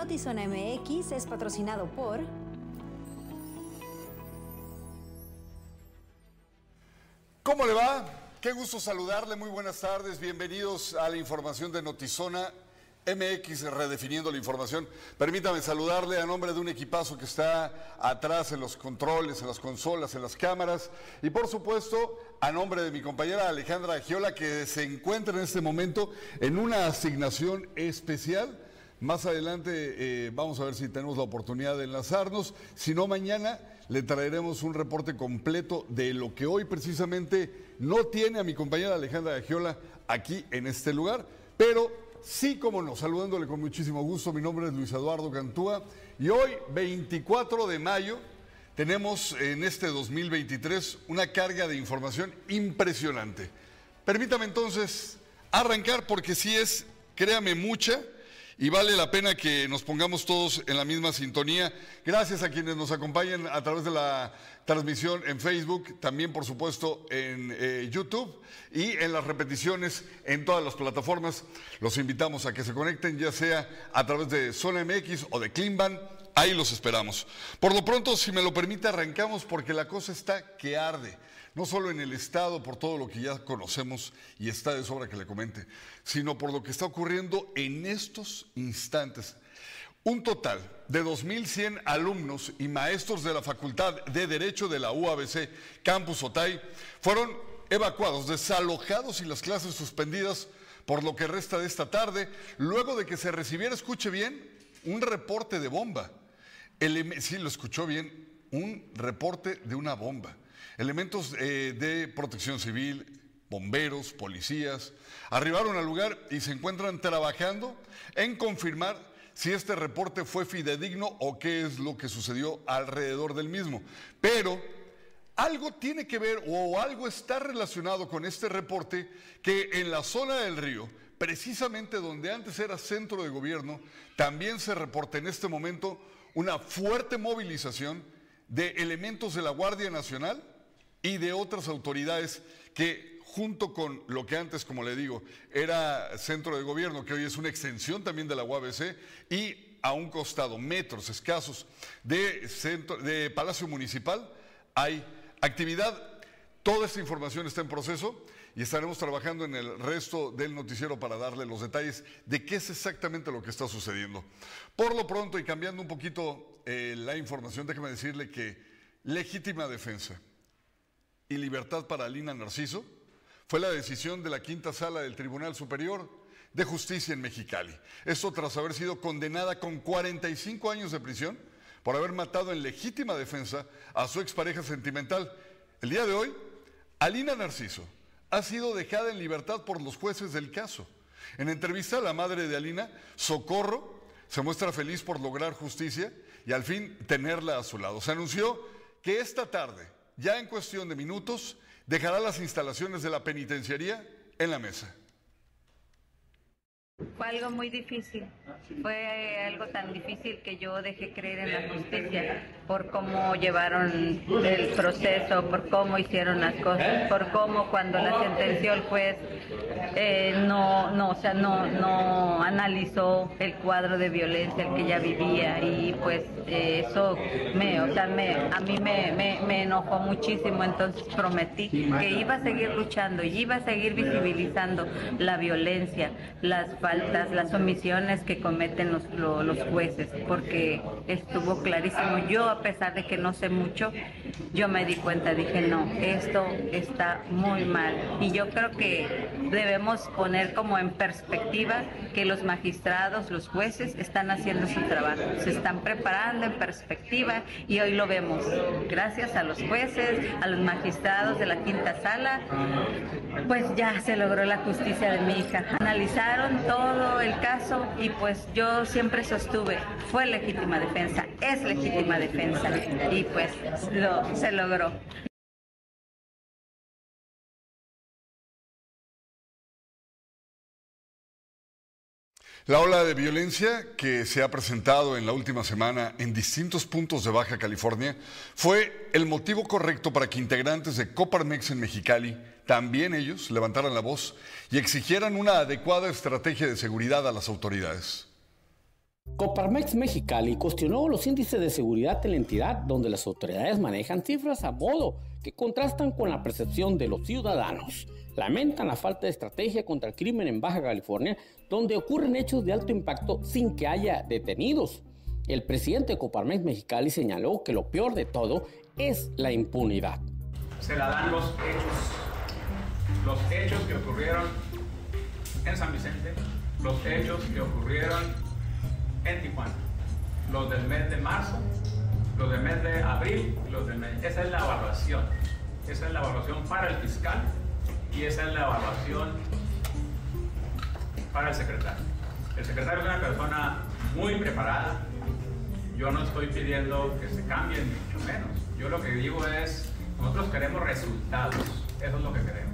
Notizona MX es patrocinado por... ¿Cómo le va? Qué gusto saludarle, muy buenas tardes, bienvenidos a la información de Notizona MX redefiniendo la información. Permítame saludarle a nombre de un equipazo que está atrás en los controles, en las consolas, en las cámaras y por supuesto a nombre de mi compañera Alejandra Giola que se encuentra en este momento en una asignación especial. Más adelante eh, vamos a ver si tenemos la oportunidad de enlazarnos. Si no, mañana le traeremos un reporte completo de lo que hoy precisamente no tiene a mi compañera Alejandra Giola aquí en este lugar, pero Sí, como no, saludándole con muchísimo gusto. Mi nombre es Luis Eduardo Cantúa y hoy, 24 de mayo, tenemos en este 2023 una carga de información impresionante. Permítame entonces arrancar porque sí es, créame, mucha y vale la pena que nos pongamos todos en la misma sintonía. Gracias a quienes nos acompañan a través de la transmisión en Facebook, también por supuesto en eh, YouTube y en las repeticiones en todas las plataformas. Los invitamos a que se conecten ya sea a través de Zona MX o de Cleanban. Ahí los esperamos. Por lo pronto, si me lo permite, arrancamos porque la cosa está que arde no solo en el Estado por todo lo que ya conocemos y está de sobra que le comente, sino por lo que está ocurriendo en estos instantes. Un total de 2.100 alumnos y maestros de la Facultad de Derecho de la UABC Campus Otay fueron evacuados, desalojados y las clases suspendidas por lo que resta de esta tarde, luego de que se recibiera, escuche bien, un reporte de bomba. El, sí, lo escuchó bien, un reporte de una bomba. Elementos eh, de protección civil, bomberos, policías, arribaron al lugar y se encuentran trabajando en confirmar si este reporte fue fidedigno o qué es lo que sucedió alrededor del mismo. Pero algo tiene que ver o algo está relacionado con este reporte que en la zona del río, precisamente donde antes era centro de gobierno, también se reporta en este momento una fuerte movilización de elementos de la Guardia Nacional y de otras autoridades que junto con lo que antes, como le digo, era centro de gobierno, que hoy es una extensión también de la UABC, y a un costado, metros escasos de, centro, de Palacio Municipal, hay actividad. Toda esta información está en proceso y estaremos trabajando en el resto del noticiero para darle los detalles de qué es exactamente lo que está sucediendo. Por lo pronto y cambiando un poquito eh, la información, déjeme decirle que legítima defensa y libertad para Alina Narciso fue la decisión de la quinta sala del Tribunal Superior de Justicia en Mexicali. Esto tras haber sido condenada con 45 años de prisión por haber matado en legítima defensa a su expareja sentimental. El día de hoy, Alina Narciso ha sido dejada en libertad por los jueces del caso. En entrevista, la madre de Alina, Socorro, se muestra feliz por lograr justicia y al fin tenerla a su lado. Se anunció que esta tarde, ya en cuestión de minutos, dejará las instalaciones de la penitenciaría en la mesa. Fue algo muy difícil, fue algo tan difícil que yo dejé creer en la justicia por cómo llevaron el proceso, por cómo hicieron las cosas, por cómo cuando la sentenció el juez eh, no, no, o sea, no, no analizó el cuadro de violencia el que ella vivía y pues eso me, o sea, me, a mí me, me, me enojó muchísimo, entonces prometí que iba a seguir luchando y iba a seguir visibilizando la violencia, las faltas, las omisiones que cometen los, los, jueces, porque estuvo clarísimo. Yo, a pesar de que no sé mucho, yo me di cuenta, dije, no, esto está muy mal. Y yo creo que debemos poner como en perspectiva que los magistrados, los jueces, están haciendo su trabajo, se están preparando en perspectiva y hoy lo vemos. Gracias a los jueces, a los magistrados de la quinta sala, pues ya se logró la justicia de mi hija. Analizaron todo el caso y pues yo siempre sostuve, fue legítima defensa, es legítima defensa y pues lo, se logró. La ola de violencia que se ha presentado en la última semana en distintos puntos de Baja California fue el motivo correcto para que integrantes de Coparmex en Mexicali también ellos levantaran la voz y exigieran una adecuada estrategia de seguridad a las autoridades. Coparmex Mexicali cuestionó los índices de seguridad en la entidad donde las autoridades manejan cifras a modo que contrastan con la percepción de los ciudadanos. Lamentan la falta de estrategia contra el crimen en Baja California, donde ocurren hechos de alto impacto sin que haya detenidos. El presidente de Coparmex Mexicali señaló que lo peor de todo es la impunidad. Se la dan los hechos, los hechos que ocurrieron en San Vicente, los hechos que ocurrieron en Tijuana. Los del mes de marzo, los del mes de abril, los del mes... Esa es la evaluación. Esa es la evaluación para el fiscal y esa es la evaluación para el secretario. El secretario es una persona muy preparada. Yo no estoy pidiendo que se cambien, mucho menos. Yo lo que digo es, nosotros queremos resultados. Eso es lo que queremos.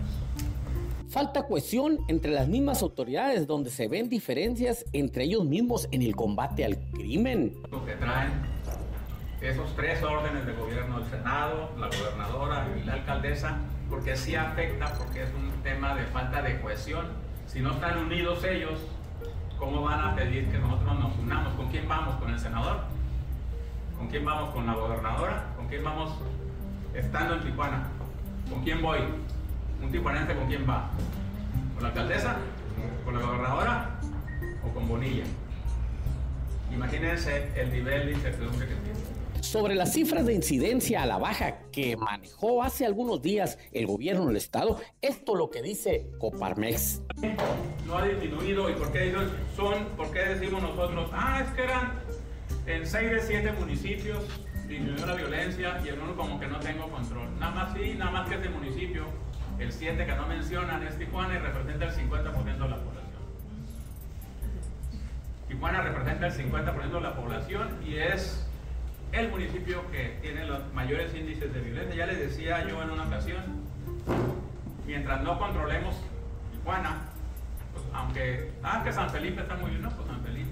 Falta cohesión entre las mismas autoridades donde se ven diferencias entre ellos mismos en el combate al crimen. Lo que traen esos tres órdenes de gobierno, el Senado, la gobernadora y la alcaldesa, porque sí afecta, porque es un tema de falta de cohesión. Si no están unidos ellos, ¿cómo van a pedir que nosotros nos unamos? ¿Con quién vamos? ¿Con el senador? ¿Con quién vamos? ¿Con la gobernadora? ¿Con quién vamos estando en Tijuana? ¿Con quién voy? ¿Un tijuanense con quién va? ¿Con la alcaldesa? ¿Con la gobernadora? ¿O con Bonilla? Imagínense el nivel de incertidumbre que tiene. Sobre las cifras de incidencia a la baja que manejó hace algunos días el gobierno del estado, esto lo que dice Coparmex. No ha disminuido y por qué son, por qué decimos nosotros, ah, es que eran en 6 de 7 municipios disminuyó la violencia y en uno como que no tengo control. Nada más sí, nada más que este municipio el 7 que no mencionan es Tijuana y representa el 50% de la población. Tijuana representa el 50% de la población y es el municipio que tiene los mayores índices de violencia. Ya les decía yo en una ocasión, mientras no controlemos Tijuana, pues aunque, ah, San Felipe está muy bien, no, pues San Felipe.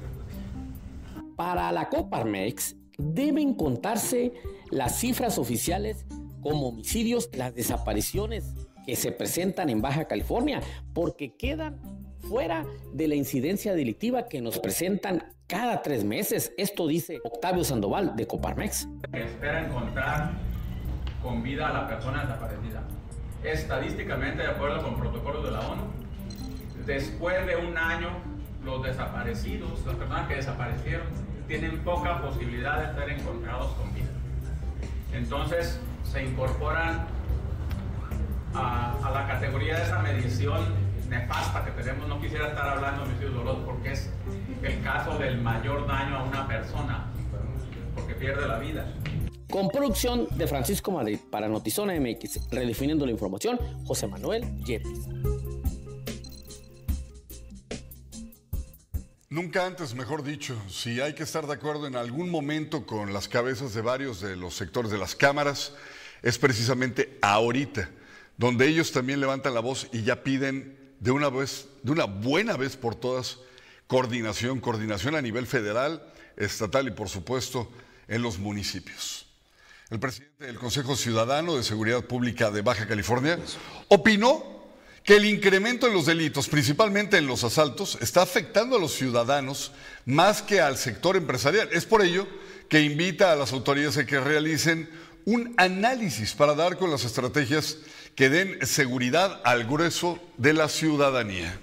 Pues Para la Coparmex deben contarse las cifras oficiales como homicidios, las desapariciones, que se presentan en Baja California, porque quedan fuera de la incidencia delictiva que nos presentan cada tres meses. Esto dice Octavio Sandoval de Coparmex. Espera encontrar con vida a la persona desaparecida. Estadísticamente, de acuerdo con protocolos de la ONU, después de un año, los desaparecidos, las personas que desaparecieron, tienen poca posibilidad de ser encontrados con vida. Entonces, se incorporan a, la categoría de esa medición nefasta que tenemos, no quisiera estar hablando de homicidio dolor porque es el caso del mayor daño a una persona, porque pierde la vida. Con producción de Francisco Madrid para Notizona MX, redefiniendo la información, José Manuel Yepes. Nunca antes, mejor dicho, si hay que estar de acuerdo en algún momento con las cabezas de varios de los sectores de las cámaras, es precisamente ahorita donde ellos también levantan la voz y ya piden de una vez, de una buena vez por todas, coordinación, coordinación a nivel federal, estatal y por supuesto en los municipios. El presidente del Consejo Ciudadano de Seguridad Pública de Baja California opinó que el incremento en los delitos, principalmente en los asaltos, está afectando a los ciudadanos más que al sector empresarial. Es por ello que invita a las autoridades a que realicen un análisis para dar con las estrategias que den seguridad al grueso de la ciudadanía.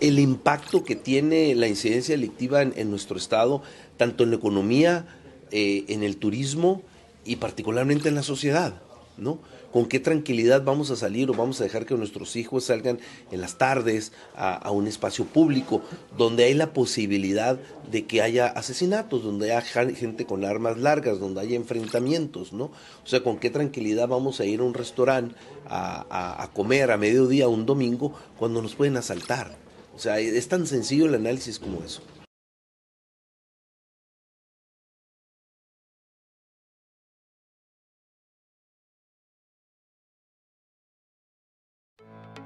El impacto que tiene la incidencia delictiva en, nuestro estado, tanto en la economía, eh, en el turismo y particularmente en la sociedad, ¿no? Con qué tranquilidad vamos a salir o vamos a dejar que nuestros hijos salgan en las tardes a, un espacio público donde hay la posibilidad de que haya asesinatos, donde haya gente con armas largas, donde haya enfrentamientos, ¿no? O sea, con qué tranquilidad vamos a ir a un restaurante a, a comer a mediodía un domingo cuando nos pueden asaltar. O sea, es tan sencillo el análisis como eso.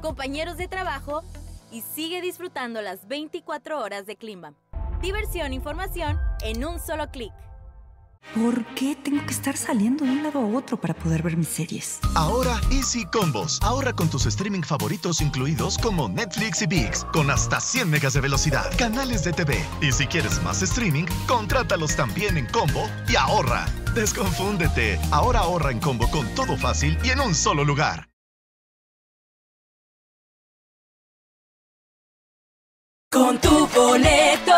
compañeros de trabajo y sigue disfrutando las 24 horas de Climbam. Diversión e información en un solo clic. ¿Por qué tengo que estar saliendo de un lado a otro para poder ver mis series? Ahora Easy Combos. Ahorra con tus streaming favoritos incluidos como Netflix y VIX, con hasta 100 megas de velocidad, canales de TV. Y si quieres más streaming, contrátalos también en combo y ahorra. Desconfúndete. Ahora ahorra en combo con todo fácil y en un solo lugar. Boleto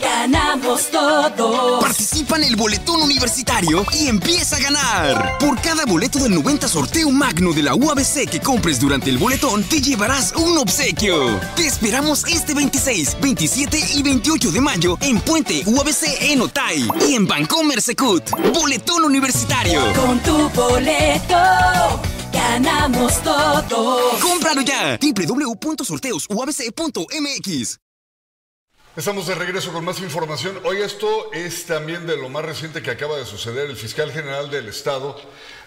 ganamos todo. Participa en el boletón universitario y empieza a ganar. Por cada boleto del 90 sorteo magno de la UABC que compres durante el boletón, te llevarás un obsequio. Te esperamos este 26, 27 y 28 de mayo en Puente UABC en Otay y en Bancomer Secut. Boletón universitario. Con tu boleto ganamos todo. ¡Cómpralo ya! www.sorteosuabc.mx Estamos de regreso con más información. Hoy esto es también de lo más reciente que acaba de suceder. El fiscal general del Estado,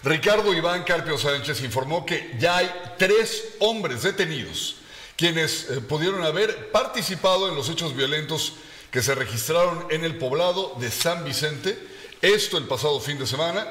Ricardo Iván Carpio Sánchez, informó que ya hay tres hombres detenidos quienes eh, pudieron haber participado en los hechos violentos que se registraron en el poblado de San Vicente. Esto el pasado fin de semana.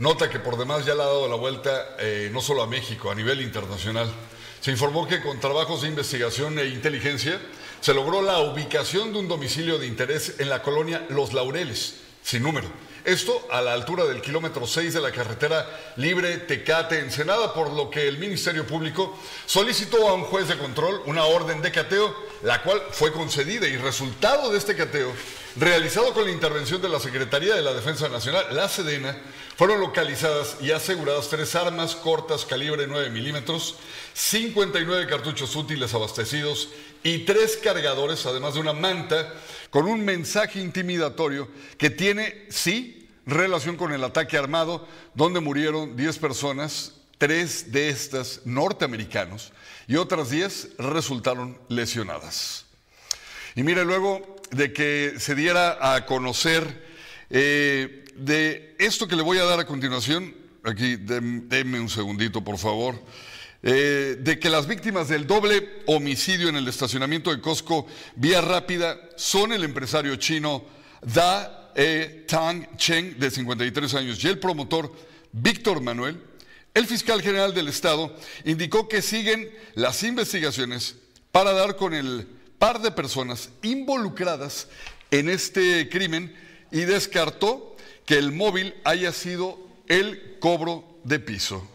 Nota que por demás ya le ha dado la vuelta eh, no solo a México, a nivel internacional. Se informó que con trabajos de investigación e inteligencia se logró la ubicación de un domicilio de interés en la colonia Los Laureles, sin número. Esto a la altura del kilómetro 6 de la carretera libre Tecate-Ensenada, por lo que el Ministerio Público solicitó a un juez de control una orden de cateo, la cual fue concedida y resultado de este cateo, realizado con la intervención de la Secretaría de la Defensa Nacional, la Sedena, fueron localizadas y aseguradas tres armas cortas calibre 9 milímetros, 59 cartuchos útiles abastecidos y tres cargadores, además de una manta, con un mensaje intimidatorio que tiene, sí, relación con el ataque armado, donde murieron 10 personas, tres de estas norteamericanos, y otras 10 resultaron lesionadas. Y mire, luego de que se diera a conocer eh, de esto que le voy a dar a continuación, aquí denme un segundito, por favor. Eh, de que las víctimas del doble homicidio en el estacionamiento de Costco Vía Rápida son el empresario chino Da e Tang Cheng, de 53 años, y el promotor Víctor Manuel, el fiscal general del Estado indicó que siguen las investigaciones para dar con el par de personas involucradas en este crimen y descartó que el móvil haya sido el cobro de piso.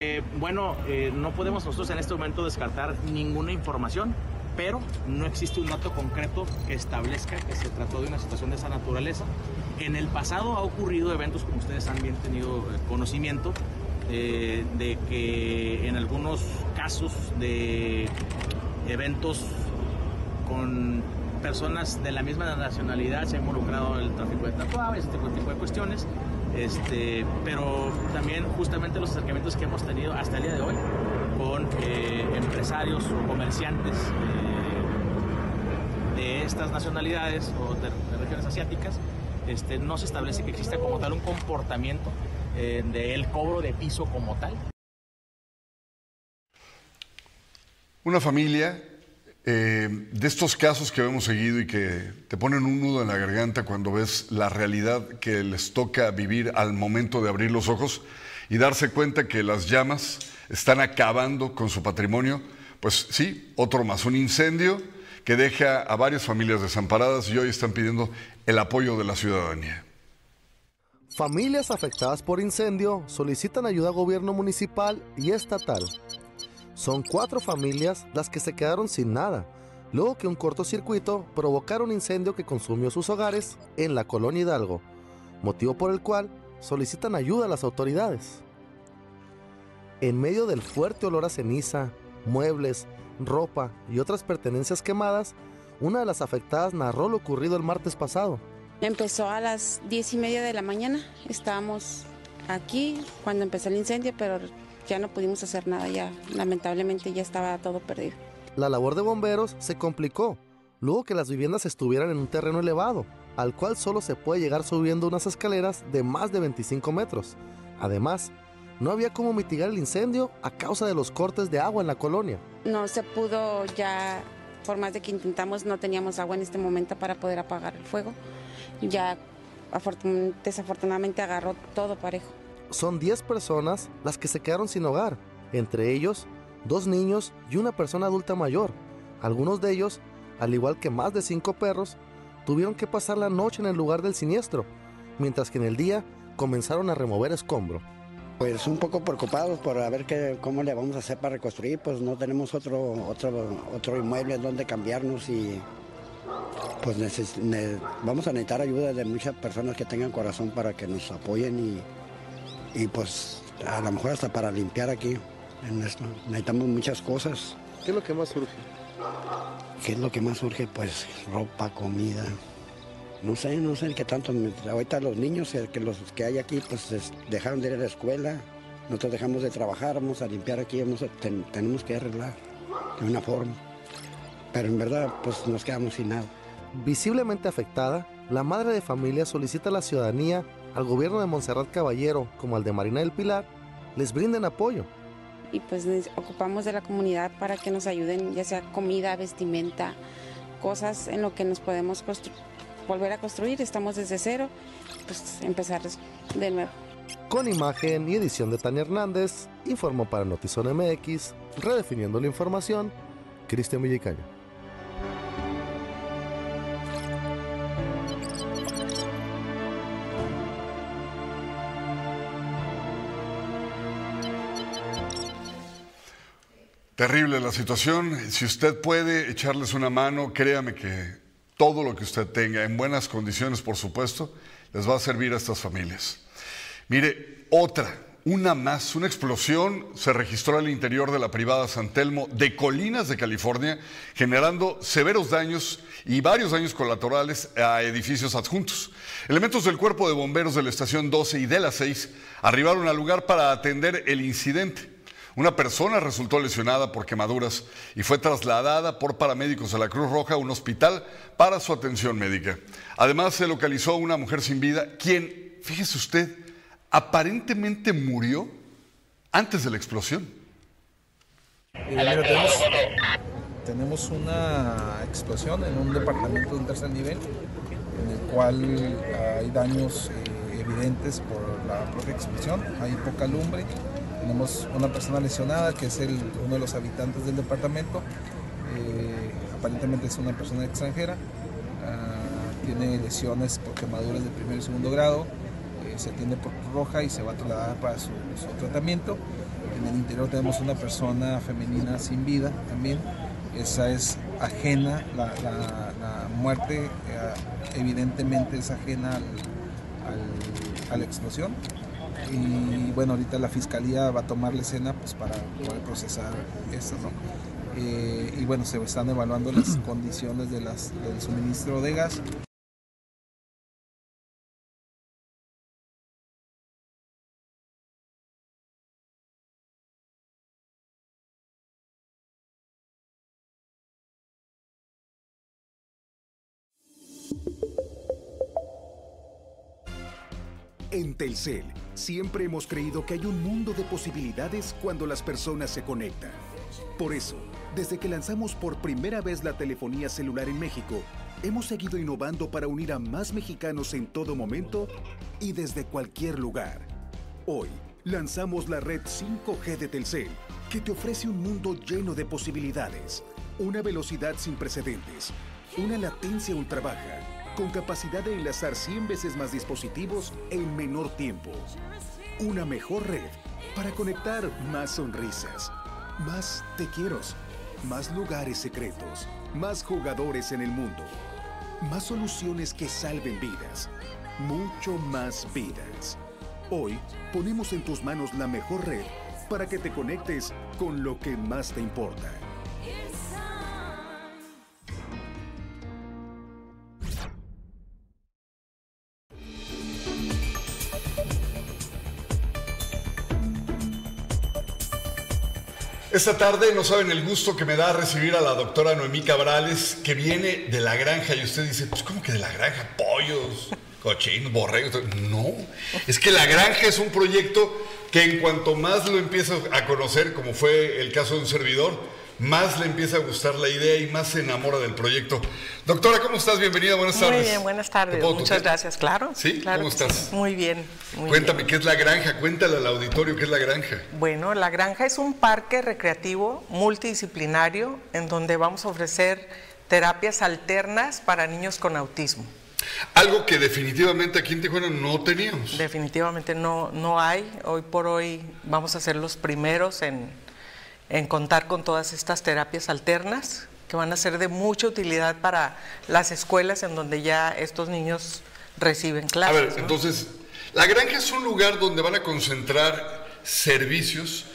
Eh, bueno, eh, no podemos nosotros en este momento descartar ninguna información, pero no existe un dato concreto que establezca que se trató de una situación de esa naturaleza. En el pasado ha ocurrido eventos, como ustedes han bien tenido eh, conocimiento, de que en algunos casos de eventos con personas de la misma nacionalidad se ha involucrado en el tráfico de tatuajes, este tipo de cuestiones. Este, pero también justamente los acercamientos que hemos tenido hasta el día de hoy con eh, empresarios o comerciantes eh, de estas nacionalidades o de, regiones asiáticas, este, no se establece que exista como tal un comportamiento eh, del cobro de piso como tal. Una familia eh, de estos casos que hemos seguido y que te ponen un nudo en la garganta cuando ves la realidad que les toca vivir al momento de abrir los ojos y darse cuenta que las llamas están acabando con su patrimonio, pues sí, otro más, un incendio que deja a varias familias desamparadas y hoy están pidiendo el apoyo de la ciudadanía. Familias afectadas por incendio solicitan ayuda a gobierno municipal y estatal. Son cuatro familias las que se quedaron sin nada, luego que un cortocircuito provocara un incendio que consumió sus hogares en la colonia Hidalgo, motivo por el cual solicitan ayuda a las autoridades. En medio del fuerte olor a ceniza, muebles, ropa y otras pertenencias quemadas, una de las afectadas narró lo ocurrido el martes pasado. Empezó a las diez y media de la mañana. Estábamos aquí cuando empezó el incendio, pero ya no pudimos hacer nada, ya lamentablemente ya estaba todo perdido. La labor de bomberos se complicó, luego que las viviendas estuvieran en un terreno elevado, al cual solo se puede llegar subiendo unas escaleras de más de 25 metros. Además, no había cómo mitigar el incendio a causa de los cortes de agua en la colonia. No se pudo ya, por más de que intentamos, no teníamos agua en este momento para poder apagar el fuego. Ya afortun- desafortunadamente agarró todo parejo. Son 10 personas las que se quedaron sin hogar, entre ellos dos niños y una persona adulta mayor. Algunos de ellos, al igual que más de 5 perros, tuvieron que pasar la noche en el lugar del siniestro, mientras que en el día comenzaron a remover escombro. Pues un poco preocupados por a ver qué, cómo le vamos a hacer para reconstruir, pues no tenemos otro, otro, otro inmueble donde cambiarnos y pues vamos a necesitar ayuda de muchas personas que tengan corazón para que nos apoyen y, y pues a lo mejor hasta para limpiar aquí en esto. Necesitamos muchas cosas. ¿Qué es lo que más surge? ¿Qué es lo que más surge? Pues ropa, comida. No sé, no sé qué tanto. Ahorita los niños que los que hay aquí pues es- dejaron de ir a la escuela. Nosotros dejamos de trabajar, vamos a limpiar aquí, vamos a- ten- tenemos que arreglar de una forma. Pero en verdad pues nos quedamos sin nada. Visiblemente afectada, la madre de familia solicita a la ciudadanía, al gobierno de Montserrat Caballero como al de Marina del Pilar, les brinden apoyo. Y pues neces- ocupamos de la comunidad para que nos ayuden, ya sea comida, vestimenta, cosas en lo que nos podemos volver a construir. Estamos desde cero, pues empezar de nuevo. Con imagen y edición de Tania Hernández, informó para Notizón MX, redefiniendo la información, Cristian Villicaño. Terrible la situación. Si usted puede echarles una mano, créame que todo lo que usted tenga, en buenas condiciones, por supuesto, les va a servir a estas familias. Mire, otra, una más, una explosión se registró al interior de la privada San Telmo de Colinas de California, generando severos daños y varios daños colaterales a edificios adjuntos. Elementos del cuerpo de bomberos de la estación 12 y de la 6 arribaron al lugar para atender el incidente. Una persona resultó lesionada por quemaduras y fue trasladada por paramédicos a la Cruz Roja a un hospital para su atención médica. Además, se localizó una mujer sin vida, quien, fíjese usted, aparentemente murió antes de la explosión. Tenemos una explosión en un departamento de un tercer nivel, en el cual hay daños eh, evidentes por la propia explosión, hay poca lumbre, tenemos una persona lesionada que es el, uno de los habitantes del departamento, eh, aparentemente es una persona extranjera, ah, tiene lesiones por quemaduras de primer y segundo grado, eh, se atiende por Roja y se va a trasladar para su, tratamiento. En el interior tenemos una persona femenina sin vida también. Esa es ajena, la, muerte eh, evidentemente es ajena al- a la explosión. Y bueno, ahorita la fiscalía va a tomar la escena pues, para poder procesar esto, ¿no? Eh, y bueno, se están evaluando las condiciones de las, del suministro de gas. En Telcel, siempre hemos creído que hay un mundo de posibilidades cuando las personas se conectan. Por eso, desde que lanzamos por primera vez la telefonía celular en México, hemos seguido innovando para unir a más mexicanos en todo momento y desde cualquier lugar. Hoy, lanzamos la red 5G de Telcel, que te ofrece un mundo lleno de posibilidades, una velocidad sin precedentes, una latencia ultra baja, con capacidad de enlazar 100 veces más dispositivos en menor tiempo. Una mejor red para conectar más sonrisas, más te quiero, más lugares secretos, más jugadores en el mundo, más soluciones que salven vidas, mucho más vidas. Hoy ponemos en tus manos la mejor red para que te conectes con lo que más te importa. Esta tarde no saben el gusto que me da recibir a la doctora Noemí Cabrales, que viene de la granja. Y usted dice, pues, ¿cómo que de la granja? Pollos, cochinos, borregos. No, es que la granja es un proyecto que en cuanto más lo empiezo a conocer, como fue el caso de un servidor, más le empieza a gustar la idea y más se enamora del proyecto. Doctora, ¿cómo estás? Bienvenida, buenas tardes. Muy bien, buenas tardes. Muchas gracias, claro. ¿Sí? Claro ¿Cómo estás? sí. Muy bien. muy Cuéntame, ¿qué es la granja? Cuéntale al auditorio qué es la granja. Bueno, La Granja es un parque recreativo multidisciplinario en donde vamos a ofrecer terapias alternas para niños con autismo. Algo que definitivamente aquí en Tijuana no teníamos. Definitivamente no, no hay. Hoy por hoy vamos a ser los primeros en, en contar con todas estas terapias alternas que van a ser de mucha utilidad para las escuelas en donde ya estos niños reciben A clases. ver, ¿no? entonces, la granja es un lugar donde van a concentrar servicios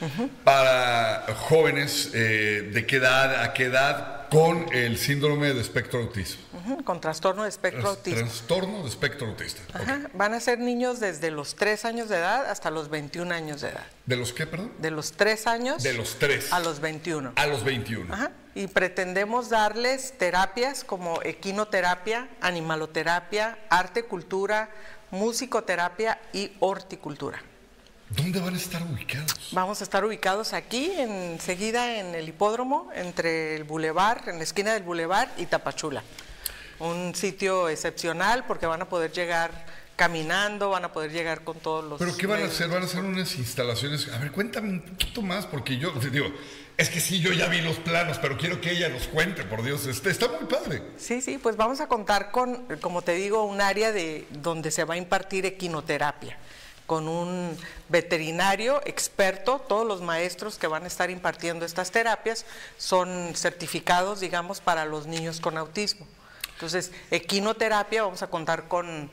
para jóvenes eh, de qué edad a qué edad con el síndrome de espectro autismo. Ujú, con trastorno de espectro autismo. Trastorno de espectro autista. Ajá, Van a ser niños desde los 3 años de edad hasta los 21 años de edad. ¿De los qué, perdón? De los 3 años De los 3 a los 21. a los 21. Ajá, Y pretendemos darles terapias como equinoterapia, animaloterapia, arte, cultura, musicoterapia y horticultura. ¿Dónde van a estar ubicados? Vamos a estar ubicados aquí, enseguida en el hipódromo, entre el bulevar, en la esquina del bulevar y Tapachula. Un sitio excepcional porque van a poder llegar caminando, van a poder llegar con todos los... ¿Pero qué van a hacer? ¿Van a hacer unas instalaciones? A ver, cuéntame un poquito más, porque yo te digo, es que sí, yo ya vi los planos, pero quiero que ella nos cuente, por Dios, este, está muy padre. Sí, sí, pues vamos a contar con, como te digo, un área de donde se va a impartir equinoterapia, con un veterinario experto, todos los maestros que van a estar impartiendo estas terapias son certificados, digamos, para los niños con autismo. Entonces, equinoterapia, vamos a contar con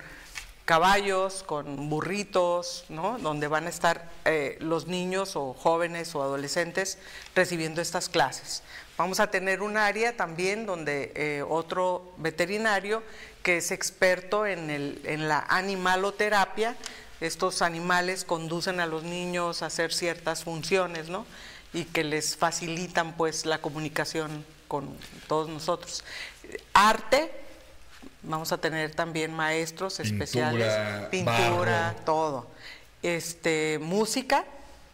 caballos, con burritos, ¿no? Donde van a estar eh, los niños o jóvenes o adolescentes recibiendo estas clases. Vamos a tener un área también donde eh, otro veterinario que es experto en, el, en la animaloterapia, estos animales conducen a los niños a hacer ciertas funciones, ¿no? Y que les facilitan pues la comunicación con todos nosotros. Arte, vamos a tener también maestros Pintura, especiales, pintura, barro. todo. Este, música,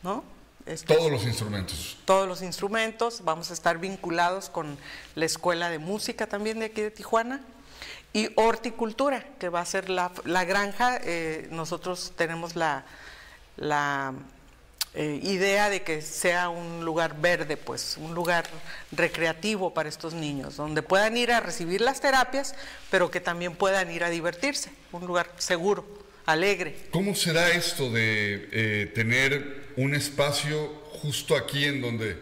¿no? Este, Todos los instrumentos. todos los instrumentos, vamos a estar vinculados con la Escuela de Música también de aquí de Tijuana. Y horticultura, que va a ser la, la granja. eh, nosotros tenemos la, la eh, idea de que sea un lugar verde, pues un lugar recreativo para estos niños, donde puedan ir a recibir las terapias, pero que también puedan ir a divertirse, un lugar seguro, alegre. ¿Cómo será esto de eh, tener un espacio justo aquí en donde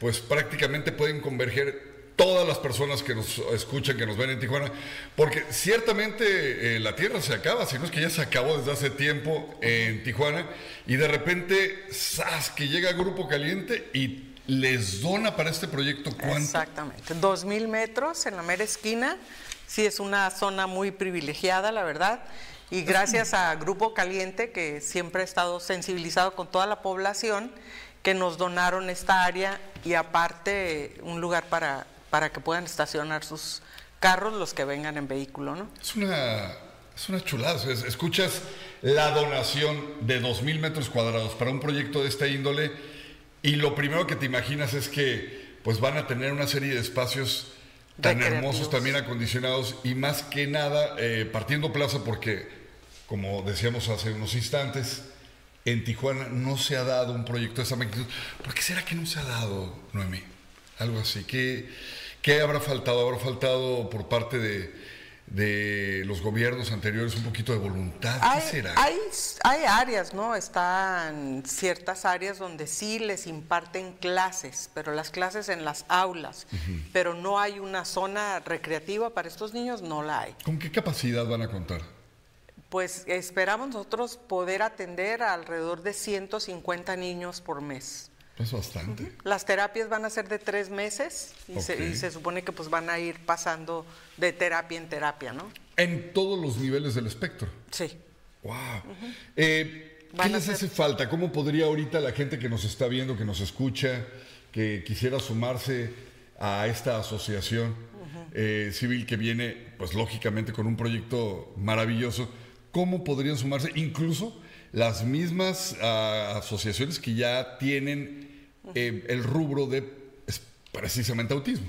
pues prácticamente pueden converger todas las personas que nos escuchan, que nos ven en Tijuana? Porque ciertamente eh, la tierra se acaba, si no es que ya se acabó desde hace tiempo en Tijuana, y de repente, ¡zas! que llega Grupo Caliente y les dona para este proyecto cuánto. Exactamente, dos mil metros en la mera esquina, sí es una zona muy privilegiada, la verdad, y gracias a Grupo Caliente, que siempre ha estado sensibilizado con toda la población, que nos donaron esta área y aparte un lugar para, para que puedan estacionar sus carros los que vengan en vehículo, ¿no? Es una, es una chulada. es- Escuchas la donación de 2.000 metros cuadrados para un proyecto de esta índole y lo primero que te imaginas es que pues van a tener una serie de espacios tan hermosos, también acondicionados y más que nada eh, partiendo plaza porque, como decíamos hace unos instantes, en Tijuana no se ha dado un proyecto de esa magnitud. ¿Por qué será que no se ha dado, Noemí? Algo así. ¿Qué, qué habrá faltado? ¿Habrá faltado por parte de, de los gobiernos anteriores un poquito de voluntad? ¿Qué Hay, será? hay, hay áreas, ¿no? Están ciertas áreas donde sí les imparten clases, pero las clases en las aulas, pero no hay una zona recreativa para estos niños, no la hay. ¿Con qué capacidad van a contar? Pues esperamos nosotros poder atender a alrededor de 150 niños por mes. Es bastante. Las terapias van a ser de tres meses y, se, Ok. y se supone que pues van a ir pasando de terapia en terapia, ¿no? En todos los niveles del espectro. Sí. Wow. Eh, ¿Qué les ser- hace falta? ¿Cómo podría ahorita la gente que nos está viendo, que nos escucha, que que quisiera sumarse a esta asociación eh, civil que viene, pues lógicamente, con un proyecto maravilloso, ¿cómo podrían sumarse? Incluso las mismas ah, asociaciones que ya tienen eh, el rubro de es, precisamente autismo.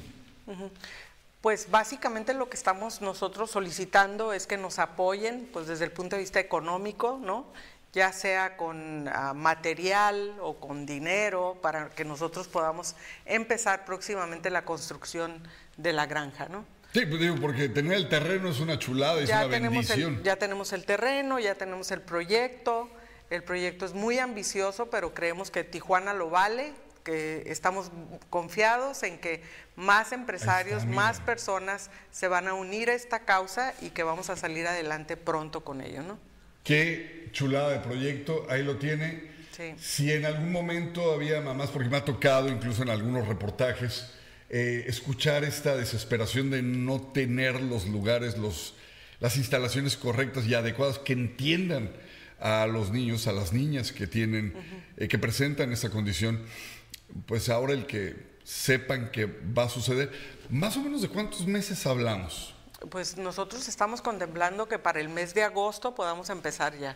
Pues básicamente lo que estamos nosotros solicitando es que nos apoyen, pues desde el punto de vista económico, ¿no? Ya sea con ah, material o con dinero, para que nosotros podamos empezar próximamente la construcción de la granja, ¿no? Sí, pues digo, porque tener el terreno es una chulada, es ya una tenemos bendición. el, ya tenemos el terreno, ya tenemos el proyecto. El proyecto es muy ambicioso, pero creemos que Tijuana lo vale, que estamos confiados en que más empresarios, mira. más personas se van a unir a esta causa y que vamos a salir adelante pronto con ello, ¿no? Qué chulada de proyecto, ahí lo tiene. Sí. Si en algún momento había mamás, porque me ha tocado incluso en algunos reportajes, eh, escuchar esta desesperación de no tener los lugares, los, las instalaciones correctas y adecuadas que entiendan a los niños, a las niñas que tienen, eh, que presentan esta condición, pues ahora el que sepan que va a suceder, más o menos de cuántos meses hablamos. Pues nosotros estamos contemplando que para el mes de agosto podamos empezar ya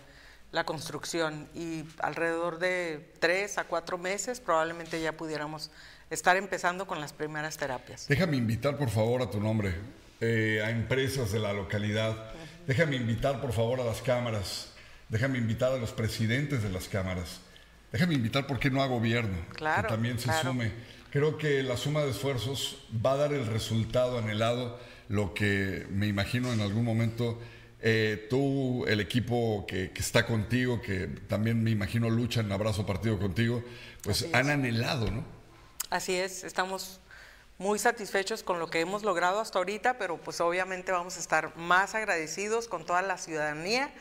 la construcción y alrededor de tres a cuatro meses probablemente ya pudiéramos estar empezando con las primeras terapias. Déjame invitar, por favor, a tu nombre, eh, a empresas de la localidad. Déjame invitar, por favor, a las cámaras. Déjame invitar a los presidentes de las cámaras. Déjame invitar, ¿por qué no a gobierno? Claro, Que también se claro. sume. Creo que la suma de esfuerzos va a dar el resultado anhelado, lo que me imagino en algún momento eh, tú, el equipo que, que está contigo, que también me imagino luchan abrazo partido contigo, pues han anhelado, ¿no? Así es, estamos muy satisfechos con lo que hemos logrado hasta ahorita, pero pues obviamente vamos a estar más agradecidos con toda la ciudadanía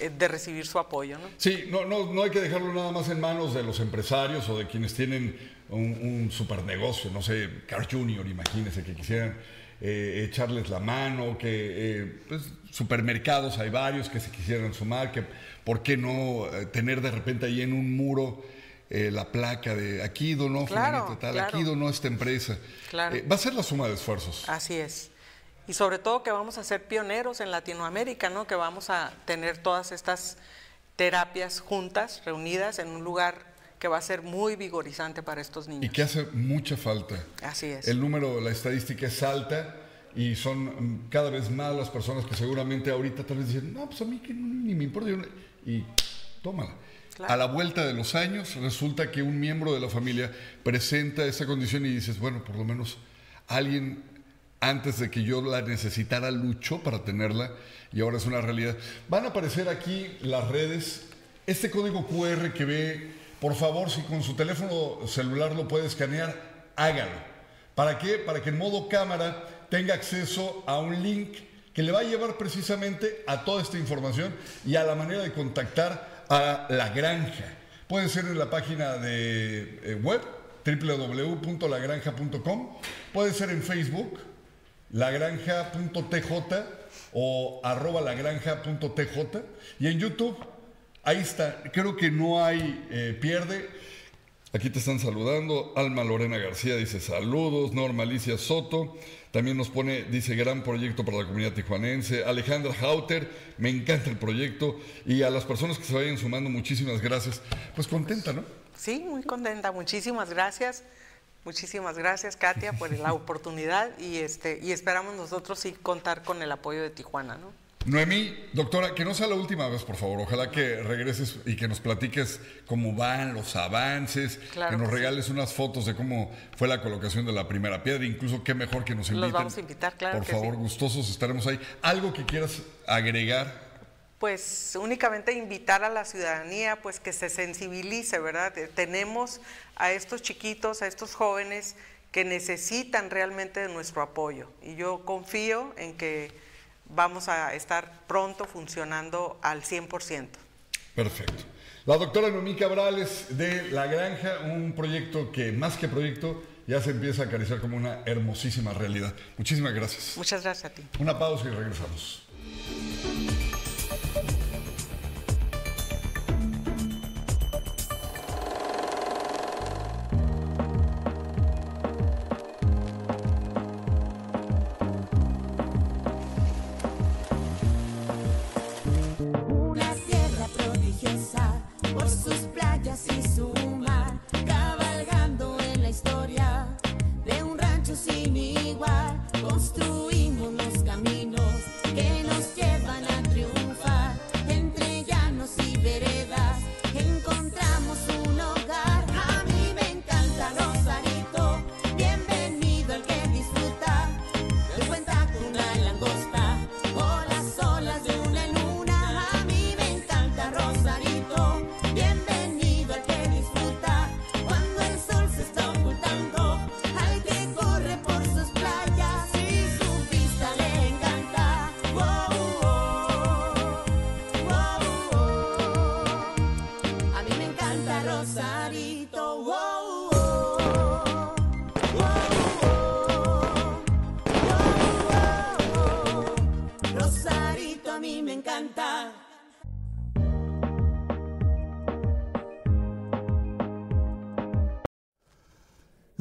de recibir su apoyo, ¿no? Sí, no, no, no hay que dejarlo nada más en manos de los empresarios o de quienes tienen un, un super negocio, no sé, Car Junior, imagínense que quisieran eh, echarles la mano, que eh, pues, supermercados hay varios que se quisieran sumar, que por qué no eh, tener de repente ahí en un muro eh, la placa de aquí donó Claro, tal, claro. aquí donó esta empresa. Claro. Eh, va a ser la suma de esfuerzos. Así es. Y sobre todo que vamos a ser pioneros en Latinoamérica, ¿no? Que vamos a tener todas estas terapias juntas, reunidas en un lugar que va a ser muy vigorizante para estos Y niños. que hace mucha falta. Así es. El número, la estadística es alta y son mm, cada vez más las personas que seguramente ahorita tal vez dicen, no, pues a mí que ni me importa. yo no-". Y tómala. Claro. A la vuelta de los años resulta que un miembro de la familia presenta esa condición y dices, bueno, por lo menos alguien antes de que yo la necesitara luchó para tenerla y ahora es una realidad. Van a aparecer aquí las redes, este código QR que ve, por favor, si con su teléfono celular lo puede escanear, hágalo. ¿Para qué? Para que en modo cámara tenga acceso a un link que le va a llevar precisamente a toda esta información y a la manera de contactar a la granja. Puede ser en la página de eh, web www.lagranja.com, puede ser en Facebook, lagranja.tj o arroba lagranja.tj y en YouTube, ahí está, creo que no hay eh, pierde. Aquí te están saludando. Alma Lorena García dice saludos. Norma Alicia Soto también nos pone, dice gran proyecto para la comunidad tijuanense. Alejandra Hauter, me encanta el proyecto. Y a las personas que se vayan sumando, muchísimas gracias. Pues contenta, ¿no? Sí, muy contenta. Muchísimas gracias. Muchísimas gracias, Katia, por la oportunidad y este y esperamos nosotros sí contar con el apoyo de Tijuana, ¿no? Noemí, doctora, que no sea la última vez, por favor. Ojalá que regreses y que nos platiques cómo van los avances, Claro que nos que sí. regales unas fotos de cómo fue la colocación de la primera piedra. Incluso qué mejor que nos Los inviten. vamos a invitar, claro Por que favor, sí. gustosos estaremos ahí. ¿Algo que quieras agregar? Pues únicamente invitar a la ciudadanía pues que se sensibilice, ¿verdad? Eh, Tenemos a estos chiquitos, a estos jóvenes que necesitan realmente de nuestro apoyo y yo confío en que vamos a estar pronto funcionando al 100%. Perfecto. La doctora Noemí Cabrales de La Granja, un proyecto que más que proyecto ya se empieza a acariciar como una hermosísima realidad. Muchísimas gracias. Muchas gracias a ti. Una pausa y regresamos. Una sierra prodigiosa por sus playas y su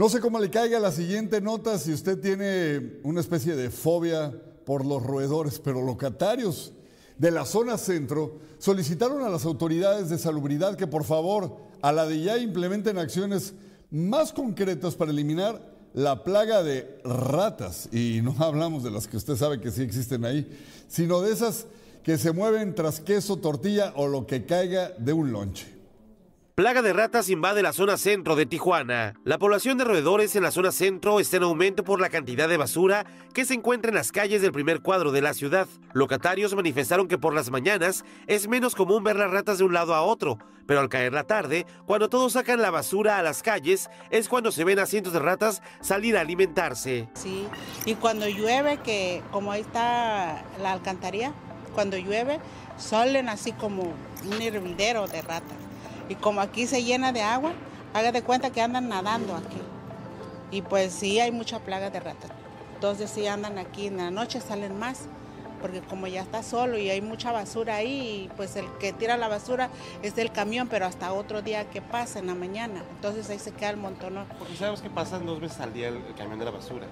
No sé cómo le caiga la siguiente nota si usted tiene una especie de fobia por los roedores, pero locatarios de la zona centro solicitaron a las autoridades de salubridad que por favor a la de ya implementen acciones más concretas para eliminar la plaga de ratas. Y no hablamos de las que usted sabe que sí existen ahí, sino de esas que se mueven tras queso, tortilla o lo que caiga de un lonche. Plaga de ratas invade la zona centro de Tijuana. La población de roedores en la zona centro está en aumento por la cantidad de basura que se encuentra en las calles del primer cuadro de la ciudad. Locatarios manifestaron que por las mañanas es menos común ver las ratas de un lado a otro, pero al caer la tarde, cuando todos sacan la basura a las calles, es cuando se ven a cientos de ratas salir a alimentarse. Sí, y cuando llueve, que como ahí está la alcantarilla, cuando llueve, salen así como un hervidero de ratas. Y como aquí se llena de agua, haga de cuenta que andan nadando aquí. Y pues sí, hay mucha plaga de ratas. Entonces sí andan aquí, en la noche salen más, porque como ya está solo y hay mucha basura ahí, y pues el que tira la basura es el camión, pero hasta otro día que pasa en la mañana. Entonces ahí se queda el montón. Porque sabemos que pasan dos veces al día el, el camión de la basura.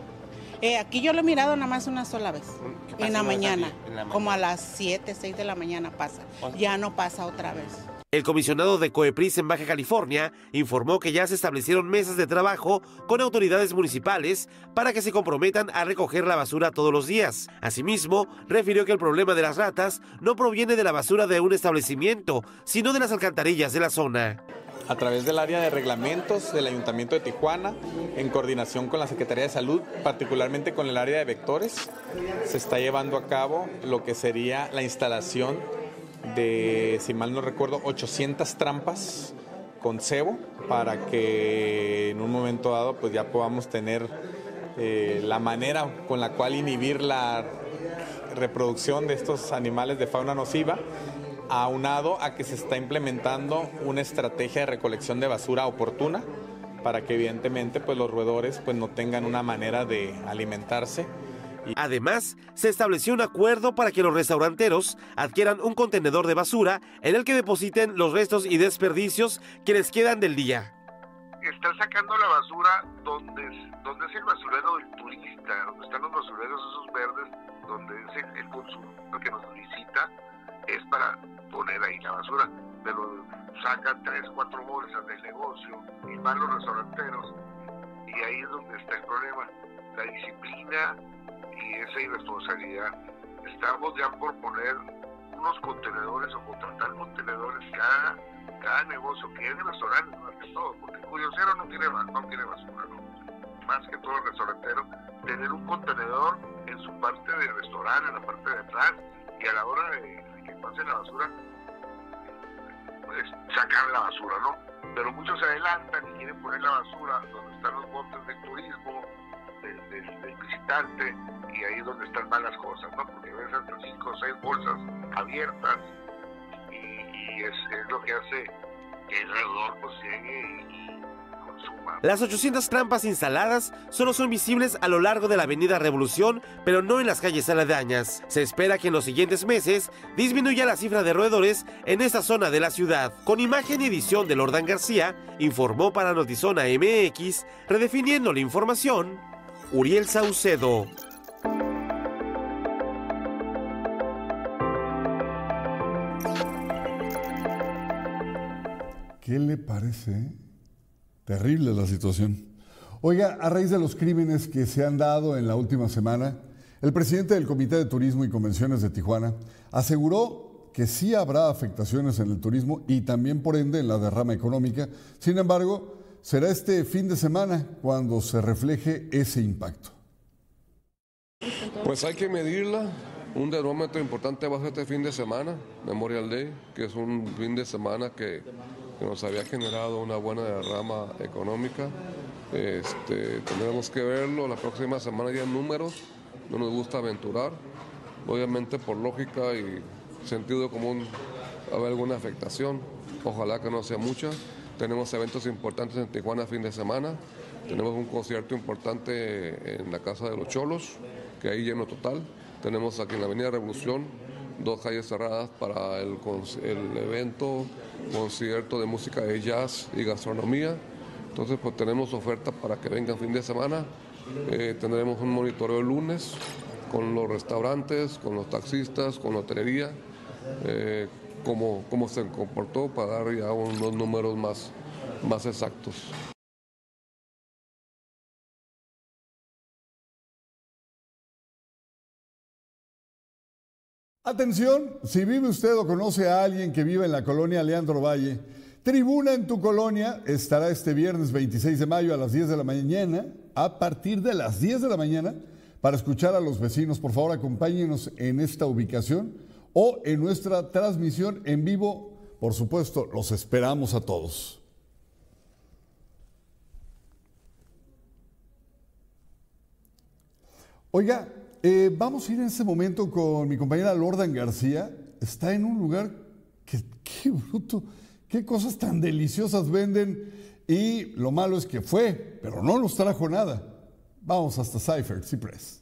Eh, aquí yo lo he mirado nada más una sola vez, ¿Qué pasa en la mañana? En la como a las 7, 6 de la mañana pasa. O sea- Ya no pasa otra vez. El comisionado de Coepris en Baja California informó que ya se establecieron mesas de trabajo con autoridades municipales para que se comprometan a recoger la basura todos los días. Asimismo, refirió que el problema de las ratas no proviene de la basura de un establecimiento, sino de las alcantarillas de la zona. a través del área de reglamentos del Ayuntamiento de Tijuana, en coordinación con la Secretaría de Salud, particularmente con el área de vectores, se está llevando a cabo lo que sería la instalación de, si mal no recuerdo, 800 trampas con cebo para que en un momento dado pues ya podamos tener eh, la manera con la cual inhibir la reproducción de estos animales de fauna nociva aunado a que se está implementando una estrategia de recolección de basura oportuna para que evidentemente pues los roedores pues no tengan una manera de alimentarse. Además, se estableció un acuerdo para que los restauranteros adquieran un contenedor de basura en el que depositen los restos y desperdicios que les quedan del día. Está sacando la basura donde, donde es el basurero del turista, donde están los basureros esos verdes, donde es el, el consumidor que nos visita, es para poner ahí la basura. Pero sacan tres, cuatro bolsas del negocio y van los restauranteros y ahí es donde está el problema. La disciplina y esa irresponsabilidad. Estamos ya por poner unos contenedores o contratar contenedores cada, cada negocio que es de restaurantes más que todo, porque el curiosero no tiene, no tiene basura, ¿no? más que todo el restaurantero, tener un contenedor en su parte de restaurante, en la parte de atrás, y a la hora de, de que pase la basura, pues sacar la basura, ¿no? Pero muchos se adelantan y quieren poner la basura donde están los botes del turismo, del, del- del visitante, y ahí es donde están malas cosas, ¿no? Porque ves hasta cinco o seis bolsas abiertas y, y es, es lo que hace que el roedor pues llegue y consuma. Las 800 trampas instaladas solo son visibles a lo largo de la avenida Revolución, pero no en las calles aledañas. Se espera que en los siguientes meses disminuya la cifra de roedores en esta zona de la ciudad. Con imagen y edición de Lordan García, informó para Notizona MX, redefiniendo la información, Uriel Saucedo. ¿Qué le parece? Terrible la situación. Oiga, a raíz de los crímenes que se han dado en la última semana, el presidente del Comité de Turismo y Convenciones de Tijuana aseguró que sí habrá afectaciones en el turismo y también por ende en la derrama económica. Sin embargo, será este fin de semana cuando se refleje ese impacto. Pues hay que medirla. Un termómetro importante va a ser este fin de semana, Memorial Day, que es un fin de semana que, nos había generado una buena derrama económica. Este, tendremos que verlo la próxima semana ya en números. No nos gusta aventurar. Obviamente por lógica y sentido común haber alguna afectación. Ojalá que no sea mucha. Tenemos eventos importantes en Tijuana fin de semana. Tenemos un concierto importante en la Casa de los Cholos, que hay lleno total. Tenemos aquí en la Avenida Revolución dos calles cerradas para el, evento, concierto de música de jazz y gastronomía. Entonces, pues tenemos oferta para que vengan fin de semana. Eh, tendremos un monitoreo el lunes con los restaurantes, con los taxistas, con la hotelería, eh, cómo, cómo se comportó para dar ya unos números más, más exactos. Atención, si vive usted o conoce a alguien que vive en la colonia Leandro Valle, Tribuna en tu colonia estará este viernes 26 de mayo a las 10 de la mañana, a partir de las 10 de la mañana, para escuchar a los vecinos. Por favor, acompáñenos en esta ubicación o en nuestra transmisión en vivo. Por supuesto, los esperamos a todos. Oiga, eh, vamos a ir en este momento con mi compañera Lordan García. Está en un lugar que, qué bruto, qué cosas tan deliciosas venden. Y lo malo es que fue, pero no nos trajo nada. Vamos hasta Cypher, Cypress.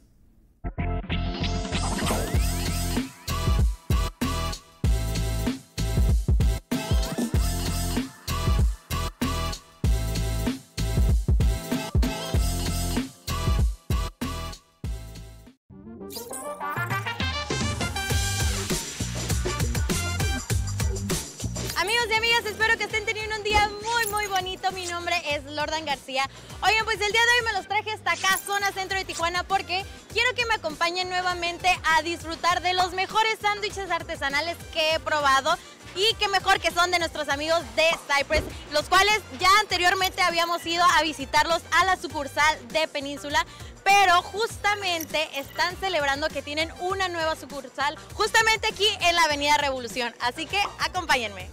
Amigas, espero que estén teniendo un día muy, muy bonito. Mi nombre es Lordan García. Oigan, pues el día de hoy me los traje hasta acá, zona centro de Tijuana, porque quiero que me acompañen nuevamente a disfrutar de los mejores sándwiches artesanales que he probado. Y qué mejor que son de nuestros amigos de Cypress, los cuales ya anteriormente habíamos ido a visitarlos a la sucursal de Península pero justamente están celebrando que tienen una nueva sucursal justamente aquí en la Avenida Revolución. Así que acompáñenme.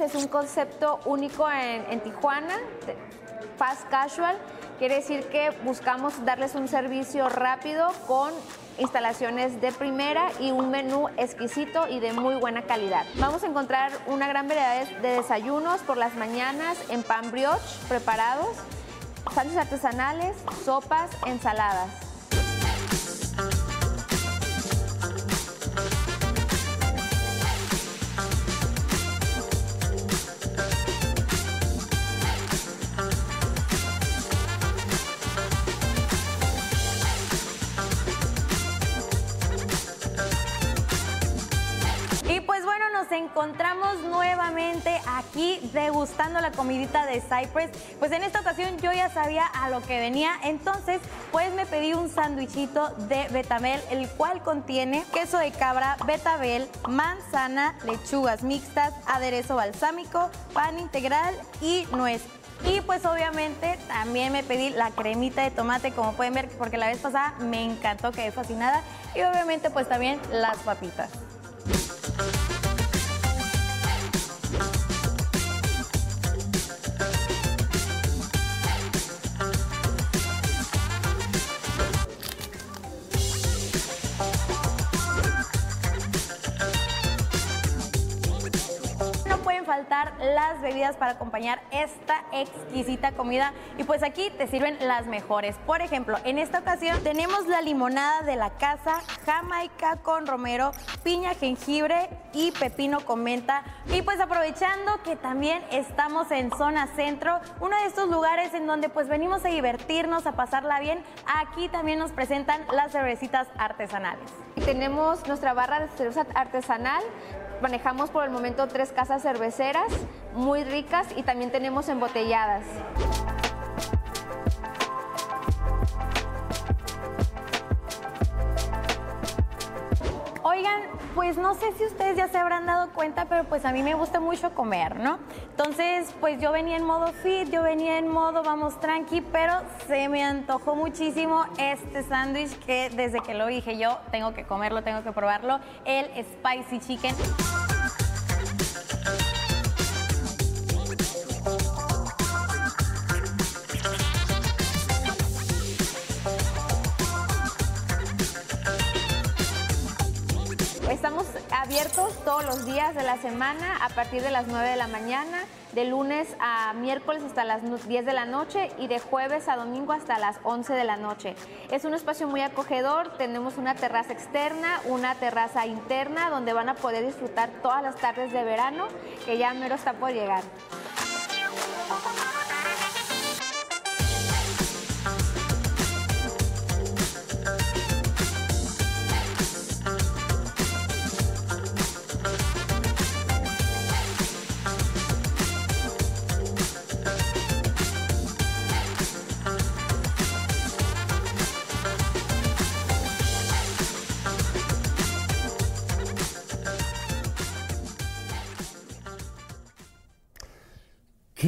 Es un concepto único en, Tijuana, fast casual. Quiere decir que buscamos darles un servicio rápido con instalaciones de primera y un menú exquisito y de muy buena calidad. Vamos a encontrar una gran variedad de- de desayunos por las mañanas en pan brioche preparados, sándwiches artesanales, sopas, ensaladas. Encontramos nuevamente aquí degustando la comidita de Cypress. Pues en esta ocasión yo ya sabía a lo que venía, entonces pues me pedí un sándwichito de betabel, el cual contiene queso de cabra, betabel, manzana, lechugas mixtas, aderezo balsámico, pan integral y nuez. Y pues obviamente también me pedí la cremita de tomate, como pueden ver, porque la vez pasada me encantó, quedé fascinada. Y obviamente pues también las papitas. Bebidas para acompañar esta exquisita comida. Y pues aquí te sirven las mejores. Por ejemplo, en esta ocasión tenemos la limonada de la casa, jamaica con romero, piña, jengibre y pepino con menta. Y pues aprovechando que también estamos en zona centro, uno de estos lugares en donde pues venimos a divertirnos, a pasarla bien, aquí también nos presentan las cervecitas artesanales. Tenemos nuestra barra de cerveza artesanal. Manejamos por el momento tres casas cerveceras muy ricas y también tenemos embotelladas. Oigan, pues no sé si ustedes ya se habrán dado cuenta, pero pues a mí me gusta mucho comer, ¿no? Entonces, pues yo venía en modo fit, yo venía en modo vamos tranqui, pero se me antojó muchísimo este sándwich que desde que lo dije yo tengo que comerlo, tengo que probarlo, el spicy chicken. Abiertos todos los días de la semana a partir de las 9 de la mañana, de lunes a miércoles hasta las 10 de la noche y de jueves a domingo hasta las 11 de la noche. Es un espacio muy acogedor, tenemos una terraza externa, una terraza interna donde van a poder disfrutar todas las tardes de verano que ya mero está por llegar.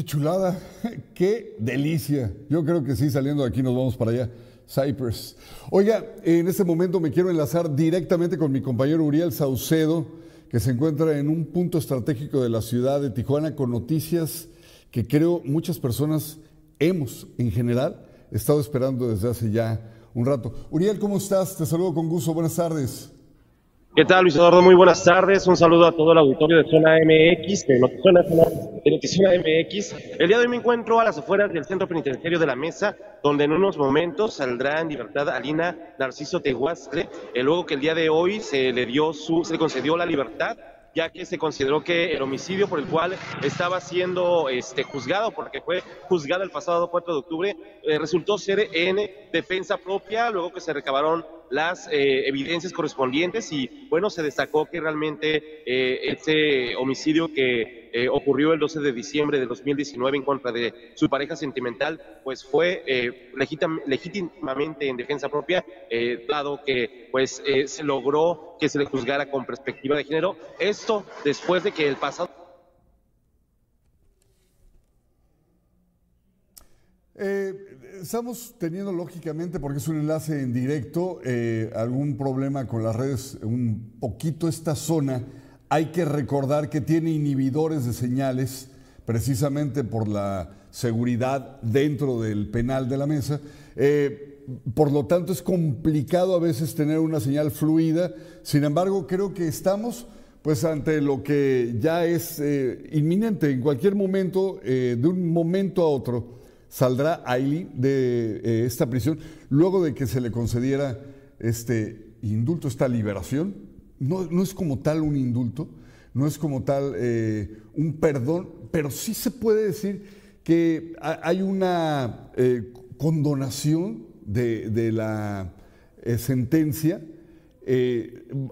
Chulada, qué delicia. Yo creo que sí, saliendo de aquí nos vamos para allá. Cypress. Oiga, en este momento me quiero enlazar directamente con mi compañero Uriel Saucedo, que se encuentra en un punto estratégico de la ciudad de Tijuana con noticias que creo muchas personas hemos, en general, estado esperando desde hace ya un rato. Uriel, ¿cómo estás? Te saludo con gusto. Buenas tardes. ¿Qué tal, Luis Eduardo? Muy buenas tardes. Un saludo a todo el auditorio de Zona MX, de Notizona, de Notizona MX. El día de hoy me encuentro a las afueras del Centro Penitenciario de la Mesa, donde en unos momentos saldrá en libertad Alina Narciso Tehuastre, eh, luego que el día de hoy se le dio su, se le concedió la libertad ya que se consideró que el homicidio por el cual estaba siendo este, juzgado, porque fue juzgado el pasado 4 de octubre, eh, resultó ser en defensa propia, luego que se recabaron las eh, evidencias correspondientes y bueno, se destacó que realmente eh, ese homicidio que eh, ocurrió el 12 de diciembre de 2019 en contra de su pareja sentimental, pues fue eh, legítim- legítimamente en defensa propia, eh, dado que pues se logró que se le juzgara con perspectiva de género. Esto después de que el pasado estamos teniendo lógicamente, porque es un enlace en directo, algún problema con las redes, un poquito esta zona. Hay que recordar que tiene inhibidores de señales, precisamente por la seguridad dentro del penal de la mesa. Eh, por lo tanto, es complicado a veces tener una señal fluida. Sin embargo, creo que estamos pues ante lo que ya es eh, inminente. En cualquier momento, eh, de un momento a otro, saldrá Ailey de esta prisión luego de que se le concediera este indulto, esta liberación. No, no es como tal un indulto, no es como tal eh, un perdón, pero sí se puede decir que ha- hay una eh, condonación de, de la eh, sentencia,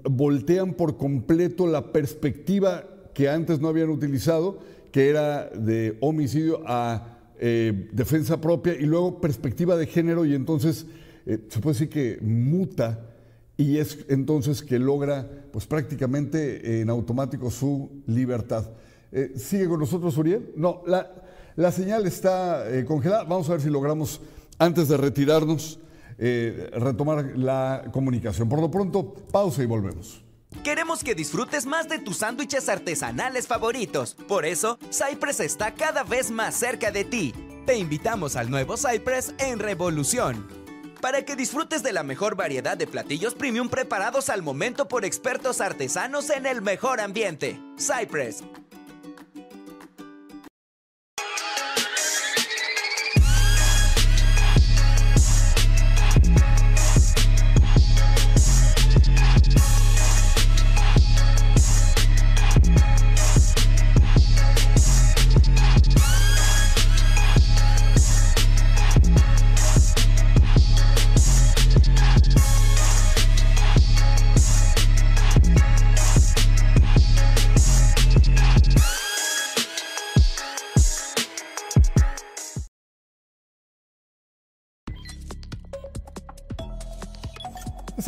voltean por completo la perspectiva que antes no habían utilizado, que era de homicidio a defensa propia y luego perspectiva de género y entonces se puede decir que muta y es entonces que logra pues prácticamente en automático su libertad. Eh, ¿Sigue con nosotros Uriel? No, la, la señal está eh, congelada. Vamos a ver si logramos, antes de retirarnos, eh, retomar la comunicación. Por lo pronto, pausa y volvemos. Queremos que disfrutes más de tus sándwiches artesanales favoritos. Por eso, Cypress está cada vez más cerca de ti. Te invitamos al nuevo Cypress en Revolución. Para que disfrutes de la mejor variedad de platillos premium preparados al momento por expertos artesanos en el mejor ambiente. Cypress.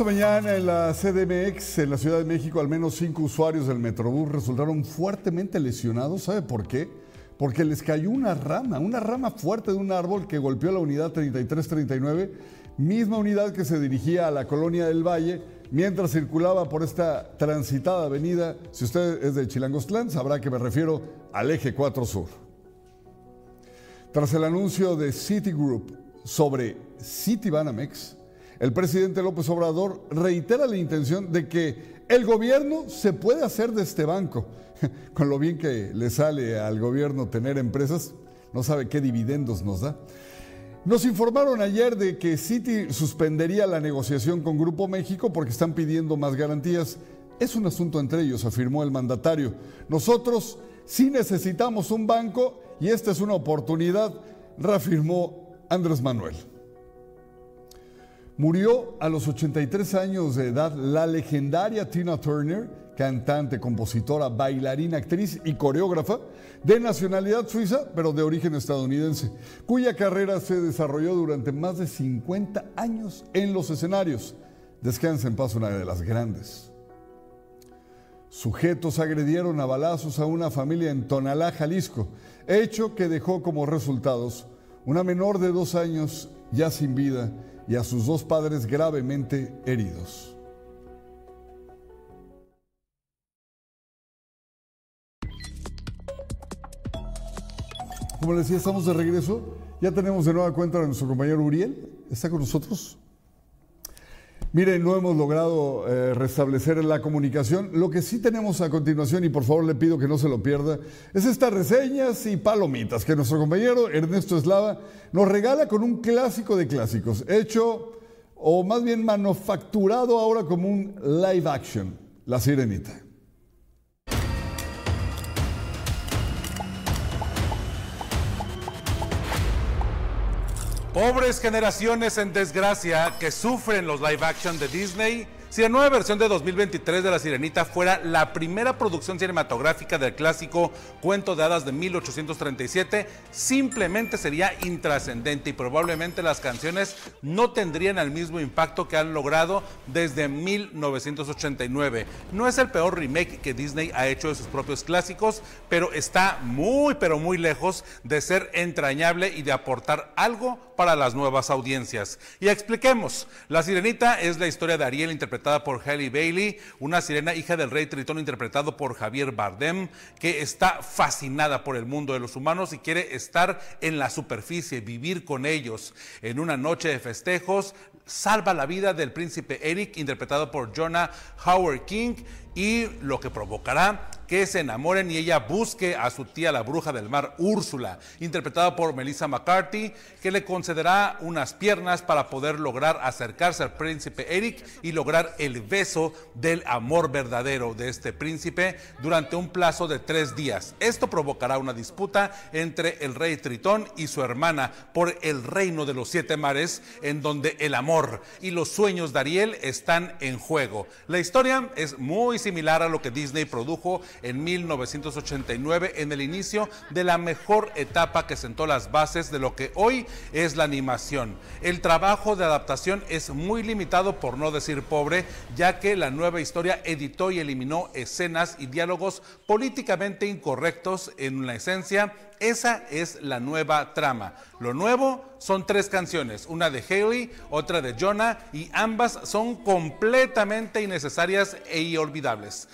Mañana en la CDMX, en la Ciudad de México, al menos cinco usuarios del Metrobús resultaron fuertemente lesionados. ¿Sabe por qué? Porque les cayó una rama, una rama fuerte de un árbol que golpeó la unidad 3339, misma unidad que se dirigía a la colonia del Valle mientras circulaba por esta transitada avenida. Si usted es de Chilangostlán, sabrá que me refiero al eje 4 Sur. Tras el anuncio de Citigroup sobre Citibanamex, el presidente López Obrador reitera la intención de que el gobierno se puede hacer de este banco. Con lo bien que le sale al gobierno tener empresas, no sabe qué dividendos nos da. Nos informaron ayer de que Citi suspendería la negociación con Grupo México porque están pidiendo más garantías. Es un asunto entre ellos, afirmó el mandatario. Nosotros sí necesitamos un banco y esta es una oportunidad, reafirmó Andrés Manuel. Murió a los 83 años de edad la legendaria Tina Turner, cantante, compositora, bailarina, actriz y coreógrafa de nacionalidad suiza, pero de origen estadounidense, cuya carrera se desarrolló durante más de 50 años en los escenarios. Descansa en paz una de las grandes. Sujetos agredieron a balazos a una familia en Tonalá, Jalisco, hecho que dejó como resultados una menor de dos años ya sin vida y a sus dos padres gravemente heridos. Como les decía, estamos de regreso. Ya tenemos de nueva cuenta a nuestro compañero Uriel. ¿Está con nosotros? Miren, no hemos logrado eh, restablecer la comunicación. Lo que sí tenemos a continuación, y por favor le pido que no se lo pierda, es estas reseñas y palomitas que nuestro compañero Ernesto Eslava nos regala con un clásico de clásicos, hecho o más bien manufacturado ahora como un live action, La Sirenita. Pobres generaciones en desgracia que sufren los live action de Disney. Si la nueva versión de 2023 de La Sirenita fuera la primera producción cinematográfica del clásico Cuento de Hadas de 1837, simplemente sería intrascendente y probablemente las canciones no tendrían el mismo impacto que han logrado desde 1989. No es el peor remake que Disney ha hecho de sus propios clásicos, pero está muy pero muy lejos de ser entrañable y de aportar algo para las nuevas audiencias. Y expliquemos, La Sirenita es la historia de Ariel interpretada por Halle Bailey, una sirena hija del rey Tritón interpretado por Javier Bardem, que está fascinada por el mundo de los humanos y quiere estar en la superficie, vivir con ellos. En una noche de festejos, salva la vida del príncipe Eric, interpretado por Jonah Howard King, y lo que provocará que se enamoren y ella busque a su tía la bruja del mar Úrsula, interpretada por Melissa McCarthy, que le concederá unas piernas para poder lograr acercarse al príncipe Eric y lograr el beso del amor verdadero de este príncipe durante un plazo de tres días. Esto provocará una disputa entre el rey Tritón y su hermana por el reino de los siete mares, en donde el amor y los sueños de Ariel están en juego. La historia es muy similar a lo que Disney produjo en 1989 en el inicio de la mejor etapa que sentó las bases de lo que hoy es la animación. El trabajo de adaptación es muy limitado por no decir pobre, ya que la nueva historia editó y eliminó escenas y diálogos políticamente incorrectos en la esencia esa es la nueva trama. Lo nuevo son tres canciones, una de Haley, otra de Jonah y ambas son completamente innecesarias e inolvidables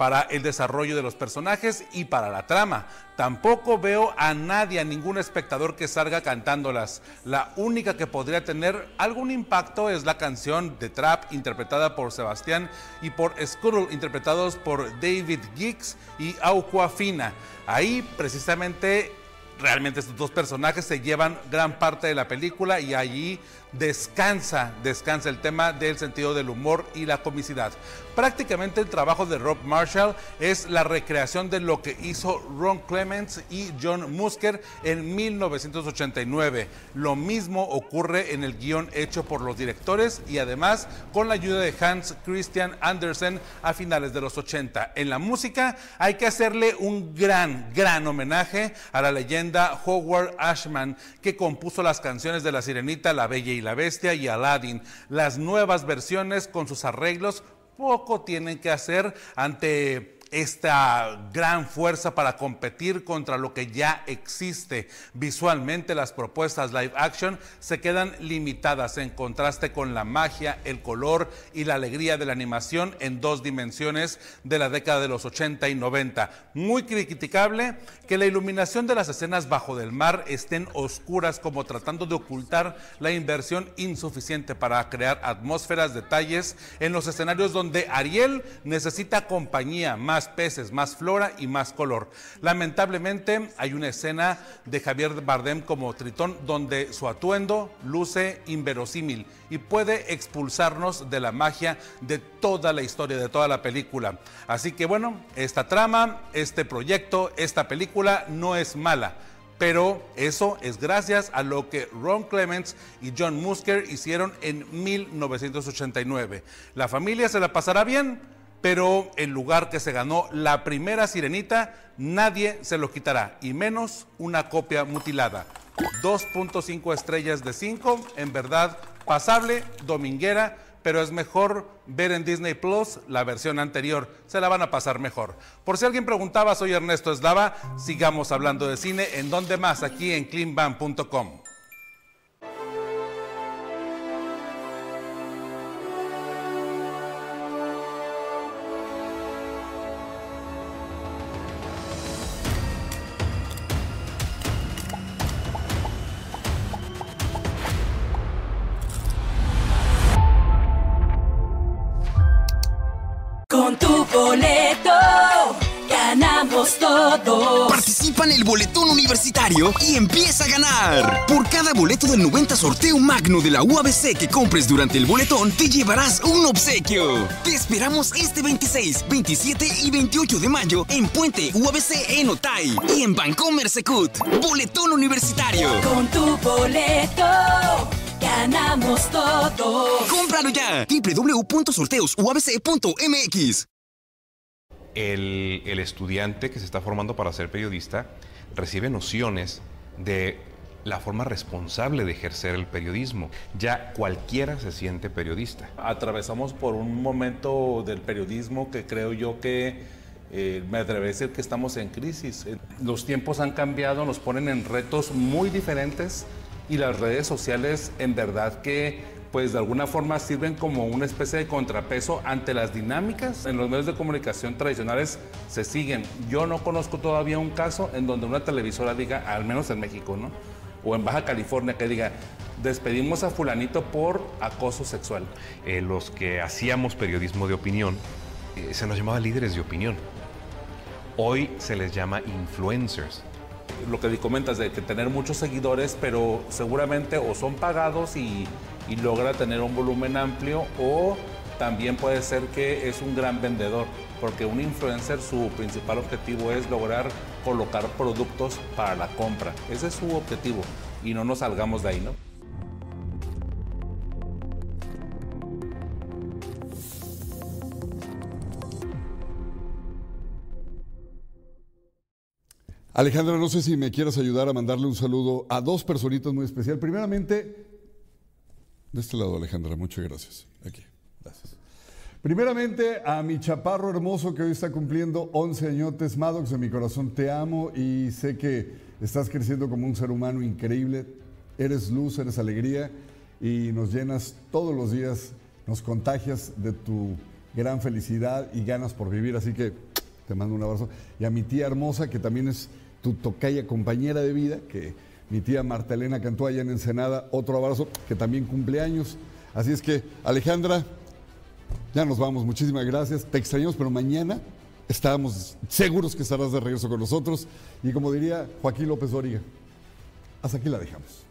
para el desarrollo de los personajes y para la trama. Tampoco veo a nadie, a ningún espectador que salga cantándolas. La única que podría tener algún impacto es la canción de Trap interpretada por Sebastián y por Scuttle interpretados por David Giggs y Auquafina. Ahí precisamente realmente estos dos personajes se llevan gran parte de la película y allí descansa, descansa el tema del sentido del humor y la comicidad. Prácticamente el trabajo de Rob Marshall es la recreación de lo que hizo Ron Clements y John Musker en 1989. Lo mismo ocurre en el guion hecho por los directores y además con la ayuda de Hans Christian Andersen a finales de los 80. En la música hay que hacerle un gran, gran homenaje a la leyenda Howard Ashman que compuso las canciones de La Sirenita, La Bella y la Bestia y Aladdin. Las nuevas versiones con sus arreglos poco tienen que hacer ante esta gran fuerza para competir contra lo que ya existe. Visualmente las propuestas live action se quedan limitadas en contraste con la magia, el color y la alegría de la animación en dos dimensiones de la década de los 80 y 90. Muy criticable que la iluminación de las escenas bajo del mar estén oscuras como tratando de ocultar la inversión insuficiente para crear atmósferas, detalles en los escenarios donde Ariel necesita compañía, más peces, más flora y más color. Lamentablemente hay una escena de Javier Bardem como Tritón donde su atuendo luce inverosímil y puede expulsarnos de la magia de toda la historia, de toda la película. Así que bueno, esta trama, este proyecto, esta película no es mala. Pero eso es gracias a lo que Ron Clements y John Musker hicieron en 1989. La familia se la pasará bien, pero el lugar que se ganó la primera sirenita, nadie se lo quitará, y menos una copia mutilada. 2.5 estrellas de 5, en verdad pasable, dominguera, pero es mejor ver en Disney Plus la versión anterior, se la van a pasar mejor. Por si alguien preguntaba, soy Ernesto Eslava, sigamos hablando de cine, ¿en dónde más? Aquí en cleanban.com. y empieza a ganar. Por cada boleto del 90 sorteo magno de la UABC que compres durante el boletón, te llevarás un obsequio. Te esperamos este 26, 27 y 28 de mayo en Puente UABC en Otay y en Bancomer Secut. Boletón universitario. Con tu boleto ganamos todo. ¡Cómpralo ya! www.sorteosuabc.mx el, el estudiante que se está formando para ser periodista recibe nociones de la forma responsable de ejercer el periodismo. Ya cualquiera se siente periodista. Atravesamos por un momento del periodismo que creo yo que eh, me atrevo a decir que estamos en crisis. Los tiempos han cambiado, nos ponen en retos muy diferentes y las redes sociales en verdad que pues de alguna forma sirven como una especie de contrapeso ante las dinámicas en los medios de comunicación tradicionales se siguen. Yo no conozco todavía un caso en donde una televisora diga, al menos en México, ¿no? O en Baja California, que diga, despedimos a fulanito por acoso sexual. Eh, los que hacíamos periodismo de opinión, eh, se nos llamaba líderes de opinión. Hoy se les llama influencers. Lo que comentas de que tener muchos seguidores, pero seguramente o son pagados y, y logra tener un volumen amplio o también puede ser que es un gran vendedor, porque un influencer su principal objetivo es lograr colocar productos para la compra. Ese es su objetivo y no nos salgamos de ahí, ¿no? Alejandra, no sé si me quieras ayudar a mandarle un saludo a dos personitas muy especial. Primeramente, de este lado, Alejandra, muchas gracias. Aquí, gracias. Primeramente, a mi chaparro hermoso que hoy está cumpliendo 11 añotes, Maddox, de mi corazón te amo y sé que estás creciendo como un ser humano increíble. Eres luz, eres alegría y nos llenas todos los días, nos contagias de tu gran felicidad y ganas por vivir. Así que te mando un abrazo. Y a mi tía hermosa, que también es tu tocaya compañera de vida, que mi tía Marta Elena cantó allá en Ensenada, otro abrazo, que también cumple años. Así es que, Alejandra, ya nos vamos, muchísimas gracias. Te extrañamos, pero mañana estábamos seguros que estarás de regreso con nosotros. Y como diría Joaquín López Dóriga, hasta aquí la dejamos.